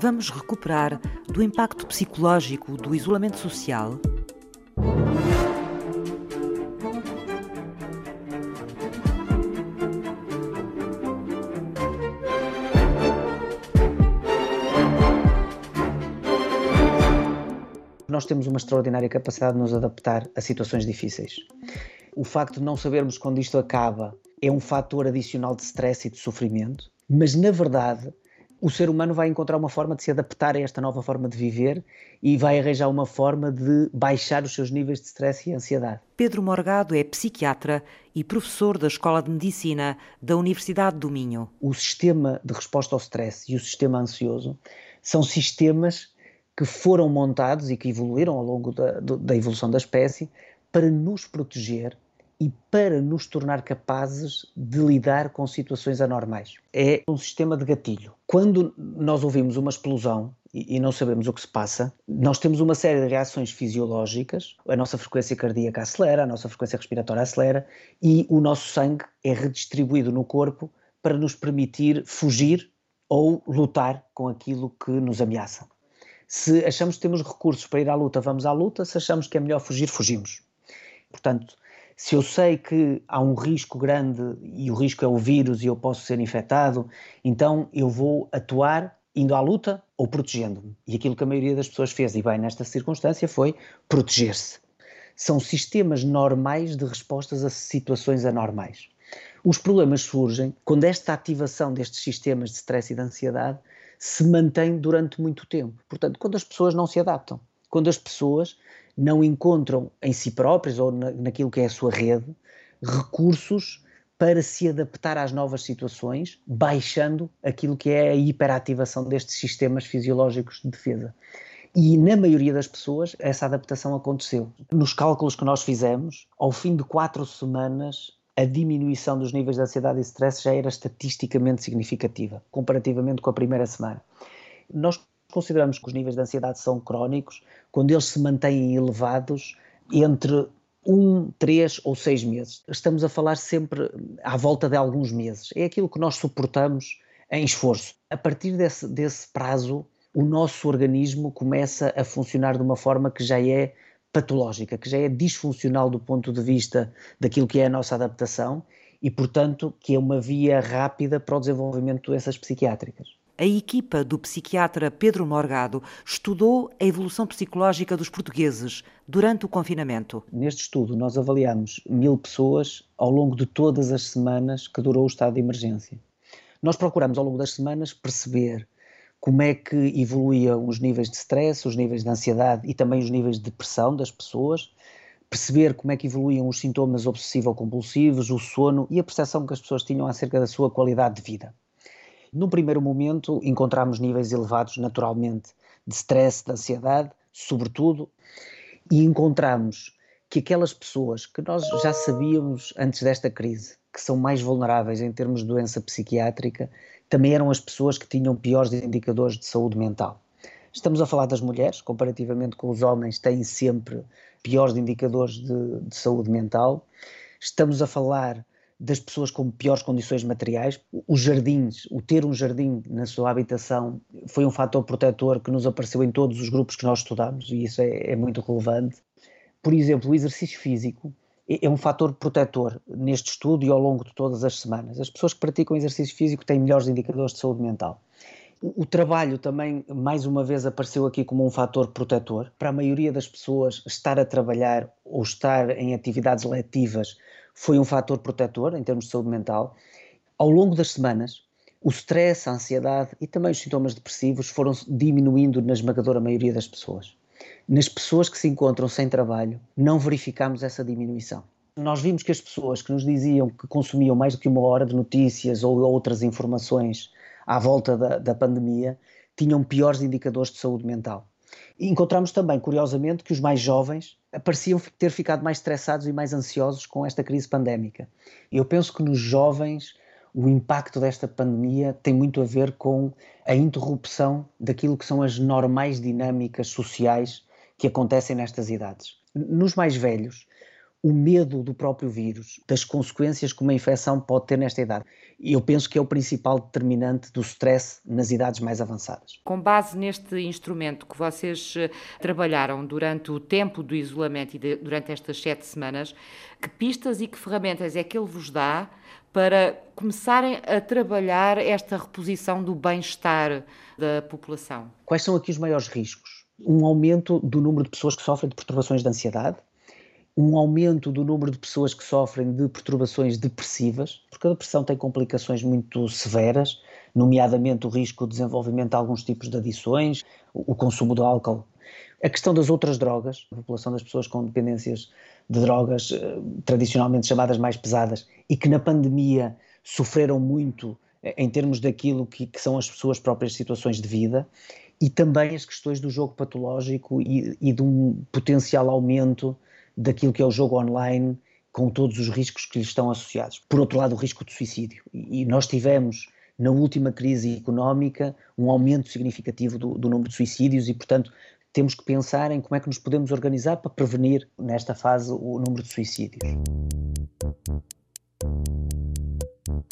vamos recuperar do impacto psicológico do isolamento social? Nós temos uma extraordinária capacidade de nos adaptar a situações difíceis. O facto de não sabermos quando isto acaba é um fator adicional de stress e de sofrimento, mas na verdade o ser humano vai encontrar uma forma de se adaptar a esta nova forma de viver e vai arranjar uma forma de baixar os seus níveis de stress e ansiedade. Pedro Morgado é psiquiatra e professor da Escola de Medicina da Universidade do Minho. O sistema de resposta ao stress e o sistema ansioso são sistemas que foram montados e que evoluíram ao longo da, da evolução da espécie para nos proteger e para nos tornar capazes de lidar com situações anormais. É um sistema de gatilho. Quando nós ouvimos uma explosão e não sabemos o que se passa, nós temos uma série de reações fisiológicas, a nossa frequência cardíaca acelera, a nossa frequência respiratória acelera e o nosso sangue é redistribuído no corpo para nos permitir fugir ou lutar com aquilo que nos ameaça. Se achamos que temos recursos para ir à luta, vamos à luta. Se achamos que é melhor fugir, fugimos. Portanto, se eu sei que há um risco grande e o risco é o vírus e eu posso ser infectado, então eu vou atuar indo à luta ou protegendo-me. E aquilo que a maioria das pessoas fez, e bem nesta circunstância, foi proteger-se. São sistemas normais de respostas a situações anormais. Os problemas surgem quando esta ativação destes sistemas de stress e de ansiedade se mantém durante muito tempo. Portanto, quando as pessoas não se adaptam, quando as pessoas não encontram em si próprias ou na, naquilo que é a sua rede recursos para se adaptar às novas situações, baixando aquilo que é a hiperativação destes sistemas fisiológicos de defesa. E na maioria das pessoas essa adaptação aconteceu. Nos cálculos que nós fizemos, ao fim de quatro semanas, a diminuição dos níveis de ansiedade e stress já era estatisticamente significativa, comparativamente com a primeira semana. Nós consideramos que os níveis de ansiedade são crónicos quando eles se mantêm elevados entre um, três ou seis meses. Estamos a falar sempre à volta de alguns meses. É aquilo que nós suportamos em esforço. A partir desse, desse prazo, o nosso organismo começa a funcionar de uma forma que já é patológica, que já é disfuncional do ponto de vista daquilo que é a nossa adaptação e, portanto, que é uma via rápida para o desenvolvimento de doenças psiquiátricas. A equipa do psiquiatra Pedro Morgado estudou a evolução psicológica dos portugueses durante o confinamento. Neste estudo, nós avaliamos mil pessoas ao longo de todas as semanas que durou o estado de emergência. Nós procuramos, ao longo das semanas, perceber como é que evoluíam os níveis de stress, os níveis de ansiedade e também os níveis de depressão das pessoas, perceber como é que evoluíam os sintomas obsessivo-compulsivos, o sono e a percepção que as pessoas tinham acerca da sua qualidade de vida. Num primeiro momento, encontramos níveis elevados, naturalmente, de stress, de ansiedade, sobretudo, e encontramos que aquelas pessoas que nós já sabíamos antes desta crise que são mais vulneráveis em termos de doença psiquiátrica também eram as pessoas que tinham piores indicadores de saúde mental. Estamos a falar das mulheres, comparativamente com os homens, têm sempre piores indicadores de, de saúde mental. Estamos a falar das pessoas com piores condições materiais. Os jardins, o ter um jardim na sua habitação foi um fator protetor que nos apareceu em todos os grupos que nós estudamos e isso é, é muito relevante. Por exemplo, o exercício físico é um fator protetor neste estudo e ao longo de todas as semanas. As pessoas que praticam exercício físico têm melhores indicadores de saúde mental. O, trabalho também, mais uma vez, apareceu aqui como um fator protetor. Para a maioria das pessoas, estar a trabalhar ou estar em atividades letivas foi um fator protetor em termos de saúde mental. Ao longo das semanas, o stress, a ansiedade e também os sintomas depressivos foram diminuindo na esmagadora maioria das pessoas. Nas pessoas que se encontram sem trabalho, não verificamos essa diminuição. Nós vimos que as pessoas que nos diziam que consumiam mais do que uma hora de notícias ou outras informações à volta da, da pandemia tinham piores indicadores de saúde mental. E encontramos também, curiosamente, que os mais jovens pareciam ter ficado mais estressados e mais ansiosos com esta crise pandémica. Eu penso que nos jovens o impacto desta pandemia tem muito a ver com a interrupção daquilo que são as normais dinâmicas sociais que acontecem nestas idades. Nos mais velhos, o medo do próprio vírus, das consequências que uma infecção pode ter nesta idade. E eu penso que é o principal determinante do stress nas idades mais avançadas. Com base neste instrumento que vocês eh, trabalharam durante o tempo do isolamento e de, durante estas sete semanas, que pistas e que ferramentas é que ele vos dá para começarem a trabalhar esta reposição do bem-estar da população? Quais são aqui os maiores riscos? Um aumento do número de pessoas que sofrem de perturbações de ansiedade, um aumento do número de pessoas que sofrem de perturbações depressivas, porque a depressão tem complicações muito severas, nomeadamente o risco de desenvolvimento de alguns tipos de adições, o consumo de álcool. A questão das outras drogas, a população das pessoas com dependências de drogas eh, tradicionalmente chamadas mais pesadas e que na pandemia sofreram muito eh, em termos daquilo que, que, são as suas próprias situações de vida e também as questões do jogo patológico e, e de um potencial aumento daquilo que é o jogo online, com todos os riscos que lhe estão associados. Por outro lado, o risco de suicídio. E nós tivemos, na última crise económica, um aumento significativo do, do número de suicídios e, portanto, temos que pensar em como é que nos podemos organizar para prevenir, nesta fase, o número de suicídios.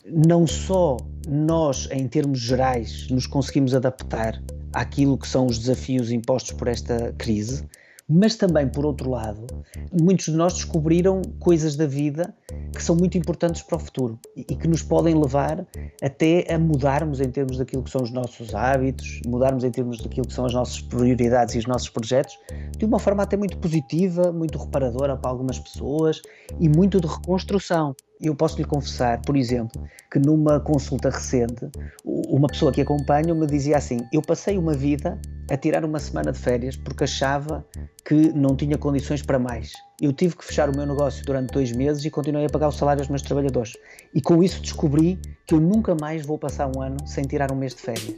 Não só nós, em termos gerais, nos conseguimos adaptar àquilo que são os desafios impostos por esta crise, mas também, por outro lado, muitos de nós descobriram coisas da vida que são muito importantes para o futuro e que nos podem levar até a mudarmos em termos daquilo que são os nossos hábitos, mudarmos em termos daquilo que são as nossas prioridades e os nossos projetos, de uma forma até muito positiva, muito reparadora para algumas pessoas e muito de reconstrução. Eu posso lhe confessar, por exemplo, que numa consulta recente, uma pessoa que acompanha me dizia assim: Eu passei uma vida a tirar uma semana de férias porque achava que não tinha condições para mais. Eu tive que fechar o meu negócio durante dois meses e continuei a pagar o salário aos meus trabalhadores. E com isso descobri que eu nunca mais vou passar um ano sem tirar um mês de férias.